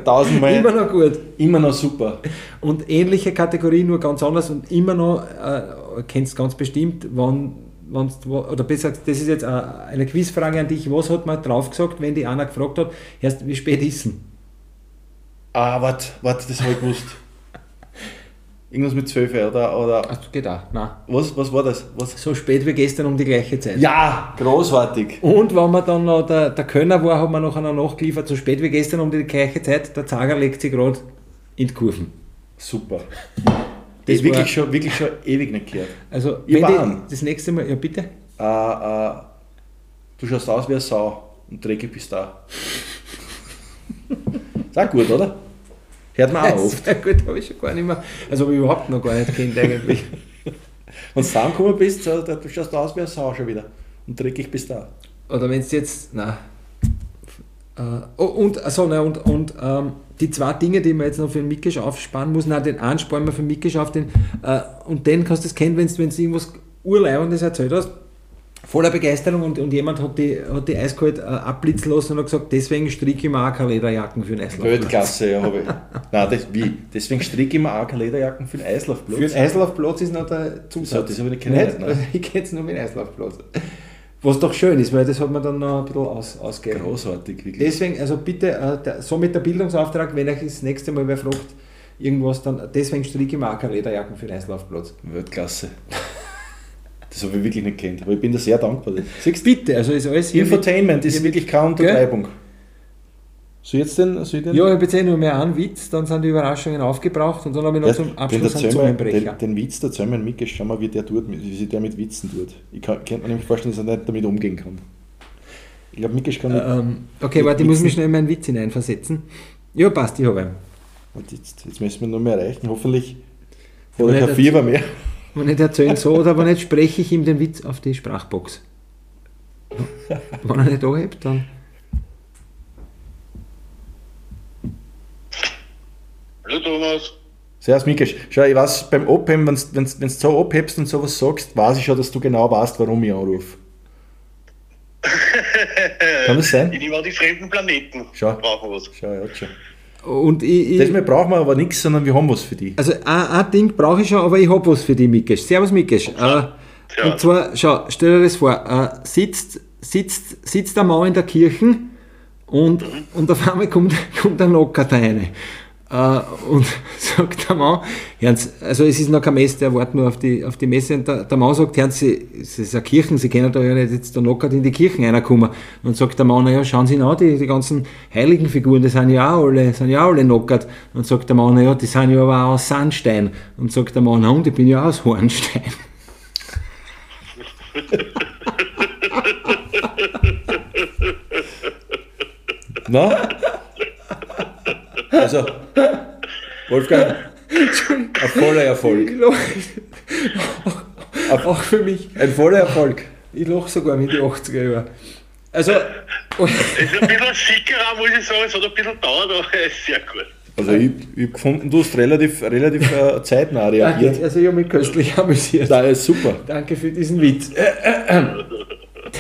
tausendmal. Immer noch gut. Immer noch super. Und ähnliche Kategorie, nur ganz anders und immer noch, äh, kennst ganz bestimmt, wann, oder besser gesagt, das ist jetzt eine Quizfrage an dich, was hat man drauf gesagt, wenn die Anna gefragt hat, erst wie spät ist es? Ah, warte, warte, das habe ich gewusst. Irgendwas mit 12 oder, oder. Ach, geht auch. Nein. Was, was war das? Was? So spät wie gestern um die gleiche Zeit. Ja, großartig. Und wenn man dann noch der, der Kölner war, hat man noch einer nachgeliefert, so spät wie gestern um die gleiche Zeit, der Zager legt sich gerade in die Kurven. Super. Das ist wirklich schon, wirklich schon ewig nicht gehört. Also, wenn die, das nächste Mal, ja bitte? Uh, uh, du schaust aus wie eine Sau und dreckig bist da. ist auch gut, oder? Hört man auch oft. Ja, gut, habe ich schon gar nicht mehr. Also habe ich überhaupt noch gar nicht kennt eigentlich. Wenn du zusammengekommen bist, so, du schaust aus wie ein Sau schon wieder. Und dreckig bist da. Oder wenn es jetzt. Nein. Äh, oh, und, also, ne, und, und ähm, die zwei Dinge, die man jetzt noch für den Mikisch aufsparen muss, nein, den einen sparen wir für den Mikisch auf, den, äh, und den kannst du es kennen, wenn du irgendwas Urleibendes erzählt hast, voller Begeisterung und, und jemand hat die, hat die eiskalt äh, abblitzen lassen und hat gesagt, deswegen stricke ich mir auch keine Lederjacken für den Eislaufplatz. Weltklasse, ja, habe ich. Nein, das, wie? Deswegen stricke ich mir auch keine Lederjacken für den Eislaufplatz? Für den Eislaufplatz ist noch der Zusatz. So, das habe ich nicht gehört. Ne? Ich kenne es nur mit dem Eislaufplatz. Was doch schön ist, weil das hat man dann noch ein bisschen aus, ausgegeben. Großartig, wirklich. Deswegen, also bitte, äh, der, somit der Bildungsauftrag, wenn euch das nächste Mal wer fragt, irgendwas, dann deswegen stricke ich mir auch keine Lederjacken für den Eislaufplatz. Weltklasse. Das habe ich wirklich nicht kennt, aber ich bin da sehr dankbar. Siehst, Bitte, also ist alles Infotainment ist wirklich keine Untertreibung. So jetzt denn, so den? Ja, ich habe jetzt eh nur mehr einen Witz, dann sind die Überraschungen aufgebraucht und dann habe ich noch ja, zum Abschluss einen Zungenbrecher. Den, den Witz der Zöllmann Micke, schau mal, wie der tut, wie sich der mit Witzen tut. Ich kann, könnte mir nämlich vorstellen, dass er nicht damit umgehen kann. Ich glaube, Micke kann nicht. Ähm, okay, warte, ich muss mich schnell in meinen Witz hineinversetzen. Ja, passt, ich habe ihn. Jetzt, jetzt müssen wir noch mehr erreichen. Hoffentlich hat er kein Fieber mehr. Wenn nicht erzählen so, oder wenn nicht, spreche ich ihm den Witz auf die Sprachbox. wenn er nicht anhebt, dann. Hallo Thomas. Servus Mikesh. Schau, ich weiß, beim Abheben, wenn du so abhebst und sowas sagst, weiß ich schon, dass du genau weißt, warum ich anrufe. Kann das sein? Ich nehme die fremden Planeten. Schau. Brauchen was. Schau, ja, schon. Und ich, ich, das mal brauchen wir aber nichts, sondern wir haben was für die. Also ein, ein Ding brauche ich schon, aber ich habe was für die, Mikesh. Servus, Mikesh. Äh, ja. Und zwar, schau, stell dir das vor, äh, sitzt, sitzt, sitzt der Mann in der Kirche und, mhm. und auf einmal kommt, kommt ein Nocker da rein. Äh, und sagt der Mann, also es ist noch kein Messe, der wartet nur auf die, auf die Messe. Und der, der Mann sagt, Hören Sie, es ist eine Kirche, Sie können da ja nicht jetzt da noch in die Kirchen reinkommen. Und sagt der Mann, naja, schauen Sie an, die, die ganzen heiligen Figuren, die sind ja auch alle, sind ja alle knockert. Und sagt der Mann, naja, die sind ja aber auch aus Sandstein. Und sagt der Mann, na und ich bin ja auch aus Hornstein. Na? Also, Wolfgang, ein voller Erfolg. Auch, auch für mich. Ein voller Erfolg. Ich lache sogar mit den 80er Jahren. Also. Es ist ein bisschen sickerer, muss ich sagen. Es hat ein bisschen gedauert, aber es ist sehr gut. Also ich, ich habe gefunden, du hast relativ, relativ äh, zeitnah reagiert. Danke, also ich habe mich köstlich amüsiert. Das ist super. Danke für diesen Witz. Äh, äh, äh.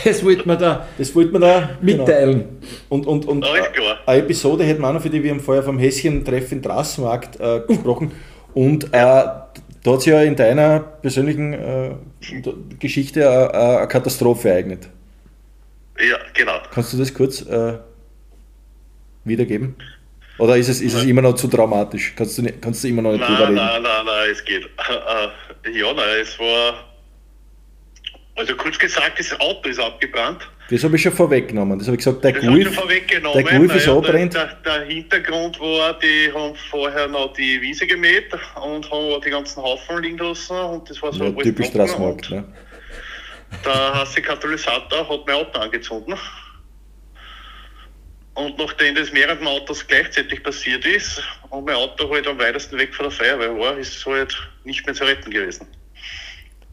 Das wollte man da, das wollte man da mitteilen. Genau. Und, und, und äh, eine Episode hätten wir auch noch für die, wir haben vorher vom Häschen-Treff in Drassenmarkt äh, gesprochen. Und äh, da hat sich ja in deiner persönlichen äh, Geschichte äh, eine Katastrophe ereignet. Ja, genau. Kannst du das kurz äh, wiedergeben? Oder ist es, ist es immer noch zu dramatisch? Kannst du, kannst du immer noch nicht nein, drüber reden? Nein, nein, nein, es geht. ja, nein, es war also kurz gesagt, das Auto ist abgebrannt. Das habe ich schon vorweggenommen. Das habe ich gesagt, der das Gulf, der Gulf ist abbrennt. Der, der, Hintergrund war, die haben vorher noch die Wiese gemäht und haben die ganzen Haufen liegen lassen und das war so ja, typisch Straßenmarkt. Ne? Der heiße Katalysator hat mein Auto angezündet. Und nachdem das mehreren Autos gleichzeitig passiert ist und mein Auto halt am weitesten weg von der Feuerwehr war, ist es halt nicht mehr zu retten gewesen.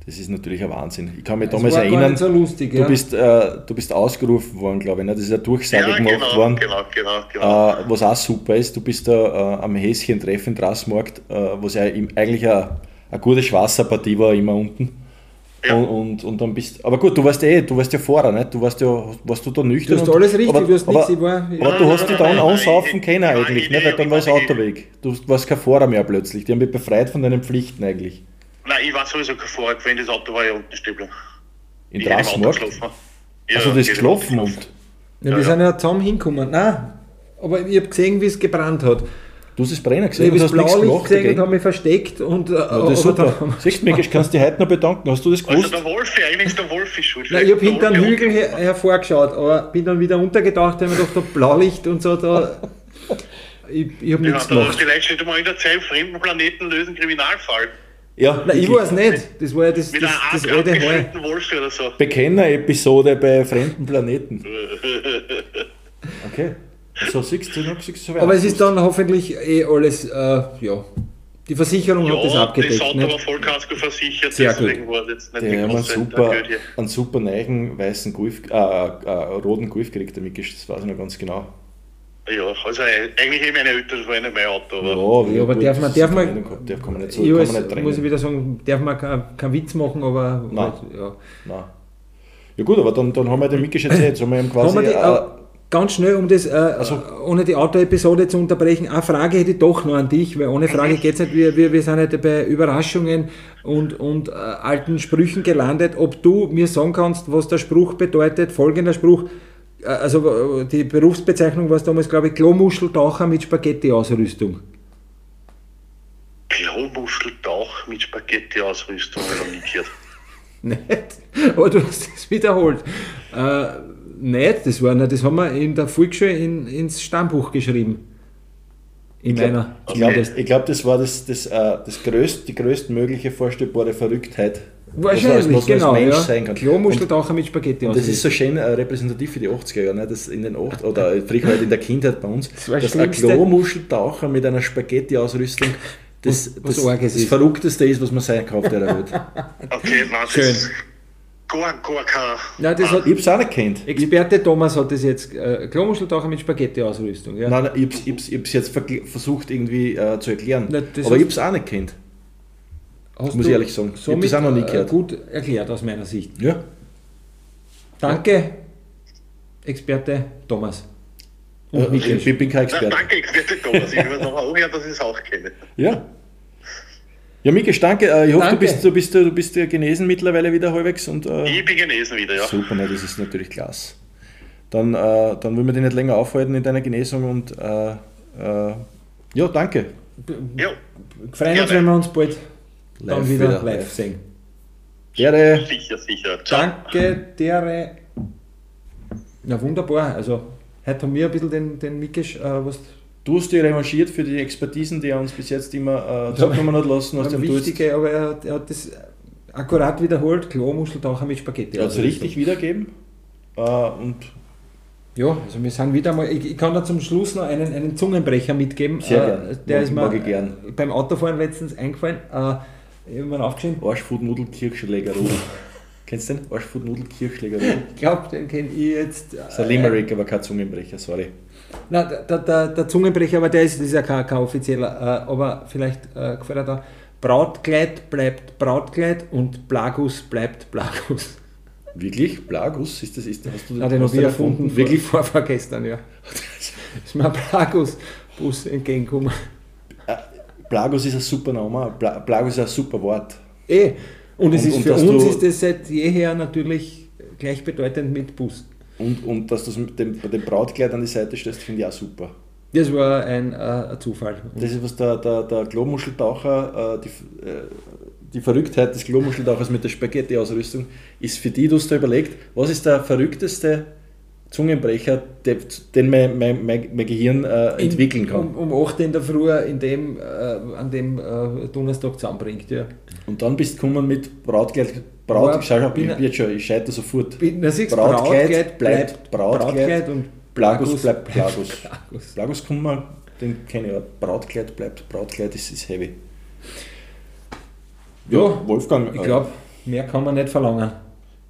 Das ist natürlich ein Wahnsinn. Ich kann mich das damals erinnern, so lustig, du, bist, äh, du bist ausgerufen worden, glaube ich. Ne? Das ist eine Durchsage ja, gemacht genau, worden. Genau, genau, genau. Äh, was auch super ist, du bist da äh, am Häschen-Treffen Straßmarkt, äh, was ja eigentlich eine, eine gute Schwasserpartie war, immer unten. Ja. Und, und, und, dann bist aber gut, du warst eh, du warst ja vorher, nicht? Du warst ja, warst du da nüchtern? Du hast alles richtig, aber, du hast nichts, ich war, aber ja, du hast dich dann ansaufen können eigentlich, nicht? Weil dann war das Auto weg. Du warst kein Fahrer mehr plötzlich. Die haben dich befreit von deinen Pflichten eigentlich. Nein, ich war sowieso kein Fahrer gewesen, das Auto war ja unten stehen In Drasmarkt? Ja, also das ist geschlafen und... Ja, wir ja, sind ja zusammen hingekommen. Nein, aber ich habe gesehen, wie es gebrannt hat. Du hast es brennen gesehen ich hast nichts gemacht gesehen dagegen. und habe mich versteckt. Und, ja, das ist super. Siehst du, Mikisch, kannst du dich heute noch bedanken. Hast du das gewusst? Also der Wolfi, eigentlich ist der Wolfi schuld. Nein, ich habe hinter einem Hügel her hervorgeschaut, aber bin dann wieder untergetaucht, weil mir doch da Blaulicht und so da... Ich, ich habe nichts gemacht. Vielleicht steht mal in der Zeit, fremden Planeten lösen Kriminalfall. Ja, Nein, ich weiß nicht. Das war ja das, Mit das, das, das alte oder so. Bekenner-Episode bei fremden Planeten. Okay. So siehst du noch, siehst du Aber es ist dann hoffentlich eh alles, äh, ja. Die Versicherung ja, hat das abgedeckt. Das Auto war Vollkasko versichert, Sehr deswegen gut. war jetzt nicht Der haben einen super, einen super neuen weißen Golf, äh, äh, roten Golf gekriegt, Mikisch, das weiß ich noch ganz genau. Ja, also eigentlich eben meine Eltern, das war nicht mein Auto. Aber ja, aber gut, darf man, darf man, darf man nicht so, kann man nicht muss ich wieder sagen, darf man keinen kein Witz machen, aber Nein. Halt, ja. Nein. Ja gut, aber dann, dann haben wir den Mikisch erzählt, so haben quasi... Die, äh, ganz schnell, um das, äh, also, ohne die Auto-Episode zu unterbrechen, eine Frage hätte ich doch noch an dich, weil ohne Frage geht es nicht, wir, wir, wir sind heute bei Überraschungen und, und äh, alten Sprüchen gelandet, ob du mir sagen kannst, was der Spruch bedeutet, folgender Spruch, äh, also die Berufsbezeichnung war es damals, glaube ich, Klomuscheltaucher mit Spaghetti-Ausrüstung. Klomuscheltauch mit Spaghetti-Ausrüstung, habe ich noch nie gehört. nicht, aber du hast es wiederholt. Äh, nicht, das, war, das haben wir in der Volksschule in, ins Stammbuch geschrieben. In ich glaube, okay. glaub, das war das, das, äh, das größt, die größtmögliche vorstellbare Verrücktheit Wahrscheinlich, was, was genau. Mensch ja. sein kann. Klomuscheltaucher mit Spaghetti und Das ist so schön äh, repräsentativ für die 80er Jahre, ne? das in den 8 oder früher halt in der Kindheit bei uns, das dass ein Klomuscheltaucher mit einer Spaghetti-Ausrüstung das, was das, das Verrückteste ist, was man sein kann auf der Welt. okay, nein, Schön. Gar, gar kein. Nein, das hat, ich habe es auch nicht kennt. Experte Thomas hat das jetzt, äh, Klomuscheltaucher mit Spaghetti-Ausrüstung. Ja. Nein, nein, ich habe es jetzt versucht irgendwie äh, zu erklären. Nein, aber ich habe es auch nicht kennt. Hast muss ich ehrlich sagen. Ich habe das auch noch nie gehört. gut erklärt aus meiner Sicht. Ja. Danke, Experte Thomas. Und äh, ich bin kein Experte. danke, Experte Thomas. Ich will noch auch hören, dass ich es auch kenne. Ja. Ja, Mikes, danke. Äh, ich hoffe, danke. Du, bist, du, bist, du bist genesen mittlerweile wieder halbwegs. Und, äh, ich bin genesen wieder, ja. Super, ne, das ist natürlich klasse. Dann, äh, dann wollen wir dich nicht länger aufhalten in deiner Genesung und äh, äh, Ja, danke. Ja. Freuen uns, wenn wir uns bald live dann wieder, wieder live sehen. Dere. Sicher, sicher. Ciao. Danke, Dere. Ja, wunderbar. Also, heute haben wir ein bisschen den, den Mikisch, äh, was Du hast dich revanchiert für die Expertisen, die er uns bis jetzt immer äh, zukommen hat lassen. Hast wichtige, aber er, er, hat das akkurat wiederholt. Klarmuscheltaucher mit Spaghetti. Er hat es richtig wiedergeben. Äh, und ja, also wir sind wieder mal. Ich, ich, kann da zum Schluss noch einen, einen Zungenbrecher mitgeben. Sehr äh, gern. Der mag, ist mir gern. beim Autofahren letztens eingefallen. Äh, ich habe mir aufgeschrieben. Arschfood-Nudel-Kirschschlägerol. Kennst du den? Arschfood-Nudel-Kirschschlägerol? Ich glaube, den kenne ich jetzt. Das ist ein Limerick, aber kein Zungenbrecher, sorry. Na, der, der, der Zungenbrecher, aber der ist, ist ja kein, kein offizieller, äh, aber vielleicht äh, gefällt er da. Brautkleid bleibt Brautkleid und Plagus bleibt Plagus. Wirklich? Plagus? Ist das, ist, hast du, Na, den habe ich erfunden, erfunden, wirklich vor, vorgestern, ja. ist mir ein Plagus-Bus entgegengekommen. Plagus ist ein super Name, Plagus ist ein super Wort. Eh, und, es und, ist und für uns ist das seit jeher natürlich gleichbedeutend mit Bus. Und, und dass du das mit dem, dem Brautkleid an die Seite stellst, finde ich auch super. Das war ein, äh, ein Zufall. Das ist was der, der, der Klomuscheltaucher, äh, die, äh, die Verrücktheit des Klomuscheltauchers mit der Spaghetti-Ausrüstung ist für die, du hast da überlegt, was ist der verrückteste Zungenbrecher, den mein, mein, mein, mein Gehirn äh, entwickeln kann. Um, um 8 in der Früh in dem, äh, an dem äh, Donnerstag zusammenbringt. Ja. Und dann bist du gekommen mit Brautkleid. Braut, ja, schau, bin, ich, schon, ich scheite sofort. Bin, na, siehst, Brautkleid, bleibt Brautkleid, Brautkleid und Plagus bleibt Plagus. Plagus, Plagus den kenne ich ja. Brautkleid bleibt Brautkleid, ist, ist heavy. Ja, ja Wolfgang. Ich glaube, mehr kann man nicht verlangen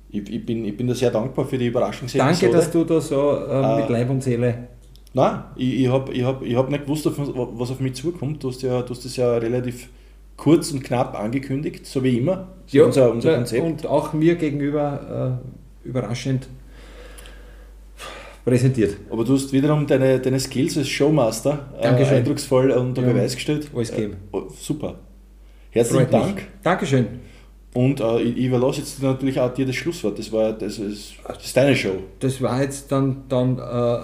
ich, ich, bin, ich bin da sehr dankbar für die Überraschung. Danke, dass du da so äh, mit Leib und Seele. Nein, ich, ich habe ich hab, ich hab nicht gewusst, was auf mich zukommt. Du hast, ja, du hast das ja relativ kurz und knapp angekündigt, so wie immer. So ja, unser, unser Konzept. Und auch mir gegenüber äh, überraschend präsentiert. Aber du hast wiederum deine, deine Skills als Showmaster äh, eindrucksvoll unter ja, Beweis gestellt. Alles geben. Äh, oh, super. Herzlichen Freut Dank. Mich. Dankeschön. Und äh, ich, überlasse jetzt natürlich auch dir das Schlusswort. Das war das ist, das ist deine Show. Das war jetzt dann, dann äh,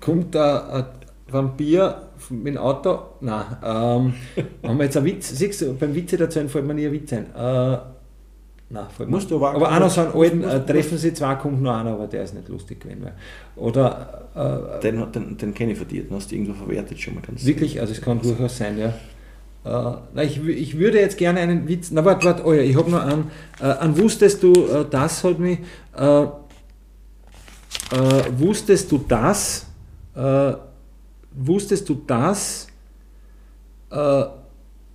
kommt da ein Vampir mit dem Auto. Nein, ähm, haben wir jetzt einen Witz. Siehst du, beim Witze erzählen fällt mir nie ein Witz ein. Äh, Nein, musst du aber, aber einer so einen alten, äh, treffen sie zwei, kommt noch einer, aber der ist nicht lustig gewesen. Oder, äh, den, den, den kenne ich von dir, den hast du irgendwo verwertet schon mal. Ganz wirklich, also es kann durchaus sein, ja. Äh, na, ich, ich würde jetzt gerne einen Witz. Na, warte, warte, oh ja, ich habe noch einen. Äh, an wusstest du, äh, das hat mich. Wusstest du das? Wusstest du das?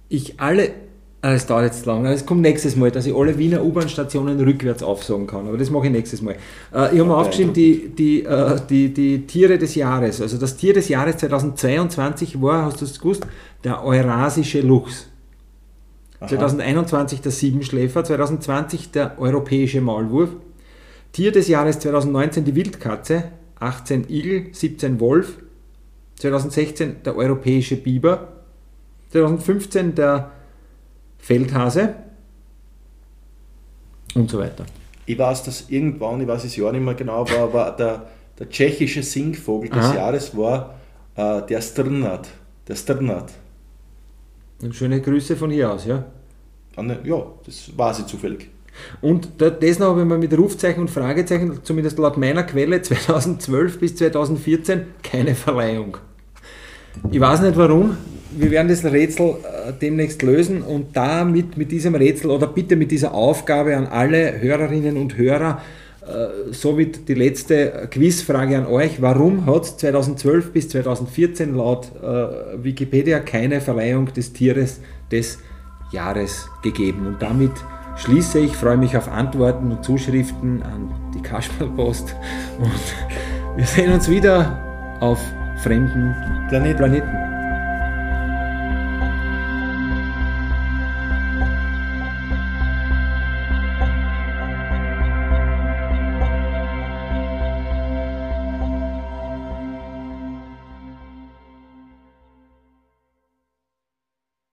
ich alle Ah, das dauert jetzt lang. Das kommt nächstes Mal, dass ich alle Wiener U-Bahn-Stationen rückwärts aufsagen kann. Aber das mache ich nächstes Mal. Äh, ich habe mir aufgeschrieben, die, die, äh, die, die Tiere des Jahres. Also das Tier des Jahres 2022 war, hast du es gewusst, der Eurasische Luchs. Aha. 2021 der Siebenschläfer, 2020 der europäische Maulwurf. Tier des Jahres 2019 die Wildkatze, 18 Igel, 17 Wolf. 2016 der europäische Biber. 2015 der Feldhase und so weiter. Ich weiß, dass irgendwann, ich weiß es ja nicht mehr genau, war, war der, der tschechische Singvogel des Aha. Jahres war äh, der Strnat. Der Strnat. Schöne Grüße von hier aus, ja? Ja, das war sie zufällig. Und das noch, wenn man mit Rufzeichen und Fragezeichen, zumindest laut meiner Quelle 2012 bis 2014, keine Verleihung. Ich weiß nicht warum, wir werden das Rätsel äh, demnächst lösen und damit mit diesem Rätsel oder bitte mit dieser Aufgabe an alle Hörerinnen und Hörer, äh, somit die letzte Quizfrage an euch. Warum hat es 2012 bis 2014 laut äh, Wikipedia keine Verleihung des Tieres des Jahres gegeben? Und damit schließe ich, freue mich auf Antworten und Zuschriften an die Kasperlpost und wir sehen uns wieder auf fremden Planeten. Planeten.